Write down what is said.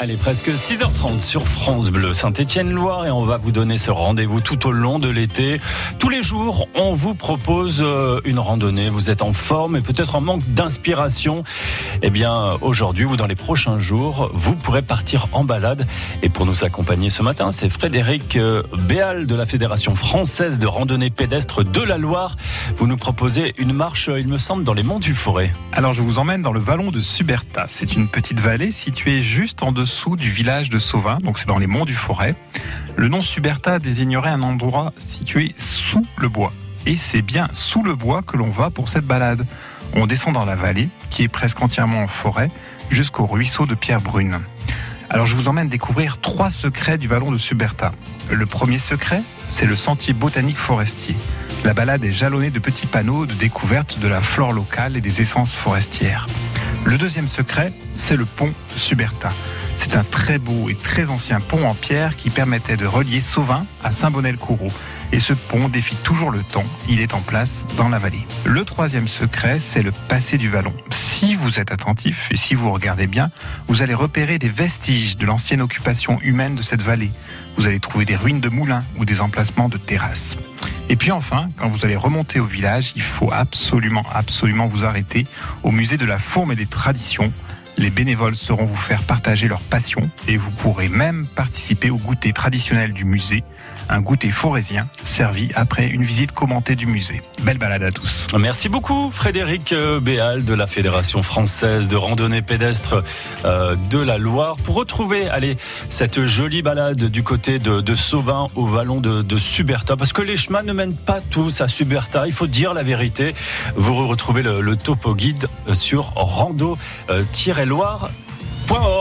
Allez, presque 6h30 sur France Bleu Saint-Étienne-Loire et on va vous donner ce rendez-vous tout au long de l'été. Tous les jours, on vous propose euh, une randonnée. Vous êtes en forme et peut-être en manque d'inspiration. Eh bien, aujourd'hui ou dans les prochains jours, vous pourrez partir en balade. Et pour nous accompagner ce matin, c'est Frédéric euh, Béal de la Fédération française de randonnée pédestre de la Loire. Vous nous proposez une marche, il me semble, dans les monts du Forêt. Alors, je vous emmène dans le vallon de Suberta. C'est une petite vallée située juste en dessous dessous du village de Sauvin, donc c'est dans les monts du Forêt. Le nom Suberta désignerait un endroit situé sous le bois. Et c'est bien sous le bois que l'on va pour cette balade. On descend dans la vallée, qui est presque entièrement en forêt, jusqu'au ruisseau de Pierre Brune. Alors je vous emmène découvrir trois secrets du vallon de Suberta. Le premier secret, c'est le sentier botanique forestier. La balade est jalonnée de petits panneaux de découverte de la flore locale et des essences forestières. Le deuxième secret, c'est le pont Suberta. C'est un très beau et très ancien pont en pierre qui permettait de relier Sauvin à Saint-Bonnet-le-Coureau. Et ce pont défie toujours le temps, il est en place dans la vallée. Le troisième secret, c'est le passé du vallon. Si vous êtes attentif et si vous regardez bien, vous allez repérer des vestiges de l'ancienne occupation humaine de cette vallée. Vous allez trouver des ruines de moulins ou des emplacements de terrasses. Et puis enfin, quand vous allez remonter au village, il faut absolument, absolument vous arrêter au musée de la Fourme et des Traditions les bénévoles sauront vous faire partager leur passion et vous pourrez même participer au goûter traditionnel du musée, un goûter forésien servi après une visite commentée du musée. Belle balade à tous. Merci beaucoup Frédéric euh, Béal de la Fédération française de randonnée pédestre euh, de la Loire. Pour retrouver allez, cette jolie balade du côté de, de Sauvin au vallon de, Suberta, parce que les chemins ne mènent pas tous à Suberta, il faut dire la vérité. Vous retrouvez le, topo guide sur rando-loire.org.